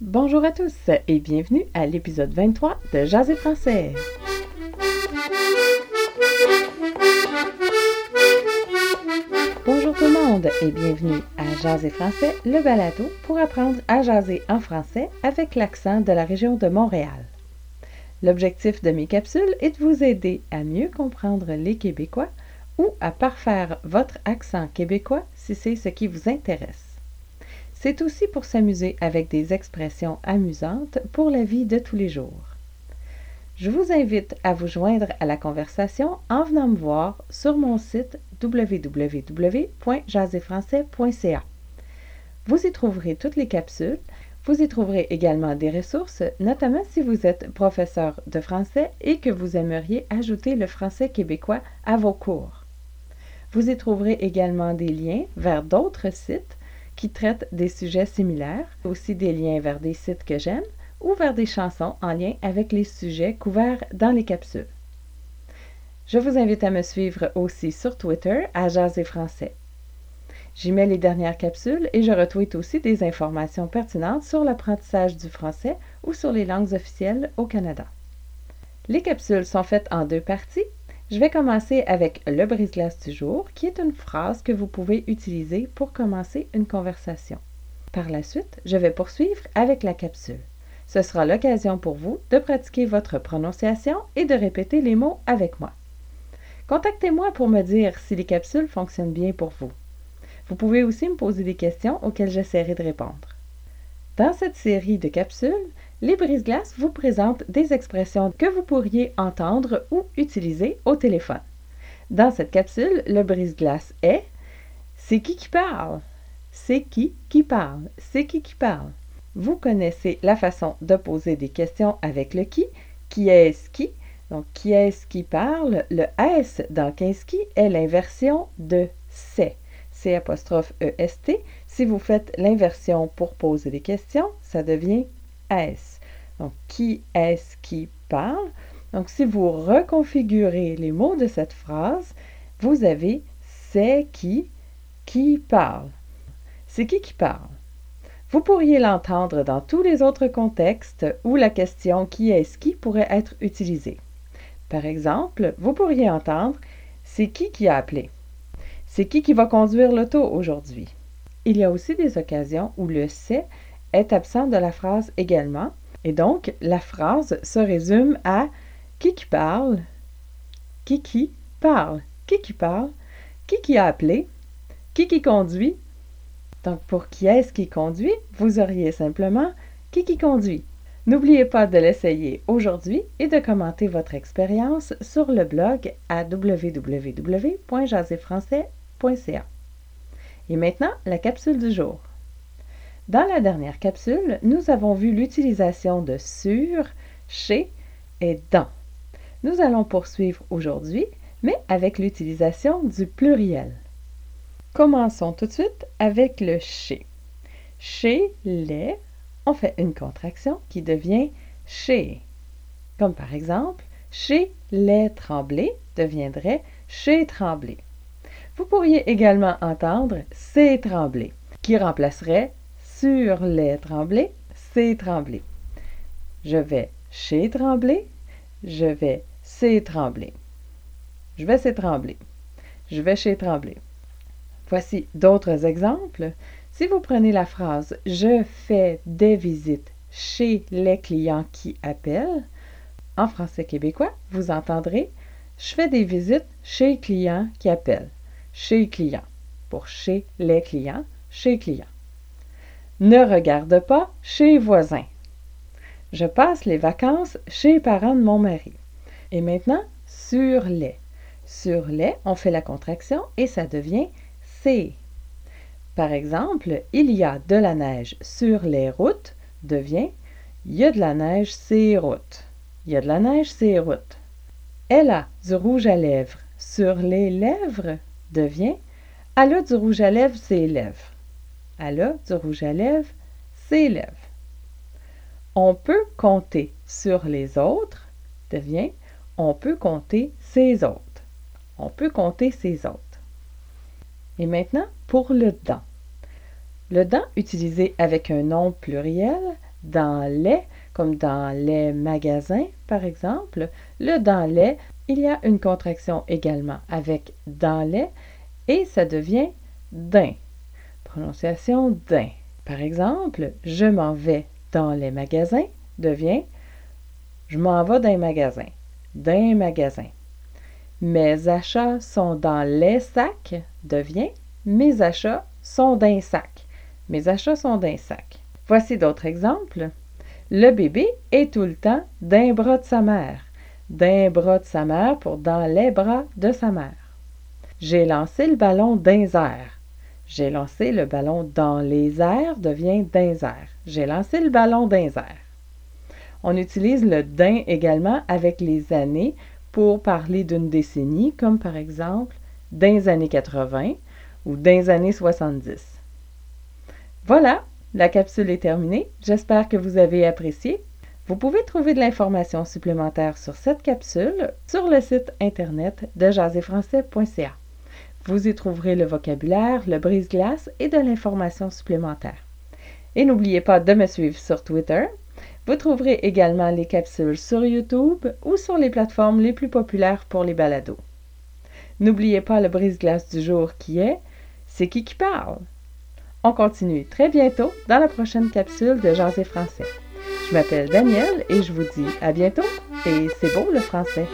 Bonjour à tous et bienvenue à l'épisode 23 de Jaser français. Bonjour tout le monde et bienvenue à Jaser français, le balado pour apprendre à jaser en français avec l'accent de la région de Montréal. L'objectif de mes capsules est de vous aider à mieux comprendre les Québécois ou à parfaire votre accent québécois si c'est ce qui vous intéresse. C'est aussi pour s'amuser avec des expressions amusantes pour la vie de tous les jours. Je vous invite à vous joindre à la conversation en venant me voir sur mon site www.jaséfrançais.ca. Vous y trouverez toutes les capsules. Vous y trouverez également des ressources, notamment si vous êtes professeur de français et que vous aimeriez ajouter le français québécois à vos cours. Vous y trouverez également des liens vers d'autres sites qui traitent des sujets similaires, aussi des liens vers des sites que j'aime ou vers des chansons en lien avec les sujets couverts dans les capsules. Je vous invite à me suivre aussi sur Twitter à Jaser Français. J'y mets les dernières capsules et je retweet aussi des informations pertinentes sur l'apprentissage du français ou sur les langues officielles au Canada. Les capsules sont faites en deux parties je vais commencer avec le brise-glace du jour, qui est une phrase que vous pouvez utiliser pour commencer une conversation. Par la suite, je vais poursuivre avec la capsule. Ce sera l'occasion pour vous de pratiquer votre prononciation et de répéter les mots avec moi. Contactez-moi pour me dire si les capsules fonctionnent bien pour vous. Vous pouvez aussi me poser des questions auxquelles j'essaierai de répondre. Dans cette série de capsules, les brise-glaces vous présentent des expressions que vous pourriez entendre ou utiliser au téléphone. Dans cette capsule, le brise-glace est C'est qui qui parle? C'est qui qui parle? C'est qui qui parle Vous connaissez la façon de poser des questions avec le qui. Qui est-ce qui Donc, qui est-ce qui parle Le S dans qui est l'inversion de c'est. C EST. Si vous faites l'inversion pour poser des questions, ça devient Donc, qui est-ce qui parle? Donc, si vous reconfigurez les mots de cette phrase, vous avez c'est qui qui parle. C'est qui qui parle? Vous pourriez l'entendre dans tous les autres contextes où la question qui est-ce qui pourrait être utilisée. Par exemple, vous pourriez entendre c'est qui qui a appelé? C'est qui qui va conduire l'auto aujourd'hui? Il y a aussi des occasions où le c'est est absent de la phrase également. Et donc, la phrase se résume à qui qui parle, qui qui parle, qui qui parle, qui qui a appelé, qui qui conduit. Donc, pour qui est-ce qui conduit, vous auriez simplement qui qui conduit. N'oubliez pas de l'essayer aujourd'hui et de commenter votre expérience sur le blog à www.jaséfrançais.ca. Et maintenant, la capsule du jour. Dans la dernière capsule, nous avons vu l'utilisation de sur, chez et dans. Nous allons poursuivre aujourd'hui, mais avec l'utilisation du pluriel. Commençons tout de suite avec le chez. Chez les, on fait une contraction qui devient chez. Comme par exemple, chez les Tremblay deviendrait chez Tremblay. Vous pourriez également entendre c'est Tremblay, qui remplacerait sur les Tremblay, c'est Tremblay. Je vais chez Tremblay, je vais c'est Tremblay. Je vais c'est Tremblay. Je vais chez Tremblay. Voici d'autres exemples. Si vous prenez la phrase Je fais des visites chez les clients qui appellent, en français québécois, vous entendrez Je fais des visites chez les clients qui appellent. Chez clients. Pour chez les clients, chez clients. Ne regarde pas chez voisins. Je passe les vacances chez les parents de mon mari. Et maintenant, sur les. Sur les, on fait la contraction et ça devient c'est. Par exemple, il y a de la neige sur les routes devient il y a de la neige sur routes. Il y a de la neige sur routes. Elle a du rouge à lèvres sur les lèvres devient elle a du rouge à lèvres sur les lèvres. Elle a du rouge à lèvres, ses lèvres. On peut compter sur les autres devient on peut compter ses autres. On peut compter ses autres. Et maintenant, pour le dans. Le dans utilisé avec un nom pluriel dans les, comme dans les magasins, par exemple. Le dans les, il y a une contraction également avec dans les et ça devient d'un. Par exemple, je m'en vais dans les magasins devient je m'en vais dans les magasins. D'un magasin. Mes achats sont dans les sacs devient mes achats sont d'un sac. Mes achats sont d'un sac. Voici d'autres exemples. Le bébé est tout le temps d'un bras de sa mère. D'un bras de sa mère pour dans les bras de sa mère. J'ai lancé le ballon d'un airs. J'ai lancé le ballon dans les airs devient d'un airs. J'ai lancé le ballon d'un airs. On utilise le d'un également avec les années pour parler d'une décennie, comme par exemple dans années 80 ou dans années 70. Voilà, la capsule est terminée. J'espère que vous avez apprécié. Vous pouvez trouver de l'information supplémentaire sur cette capsule sur le site internet de jaséfrançais.ca. Vous y trouverez le vocabulaire, le brise-glace et de l'information supplémentaire. Et n'oubliez pas de me suivre sur Twitter. Vous trouverez également les capsules sur YouTube ou sur les plateformes les plus populaires pour les balados. N'oubliez pas le brise-glace du jour qui est C'est qui qui parle? On continue très bientôt dans la prochaine capsule de Jaser français. Je m'appelle Danielle et je vous dis à bientôt et c'est beau le français.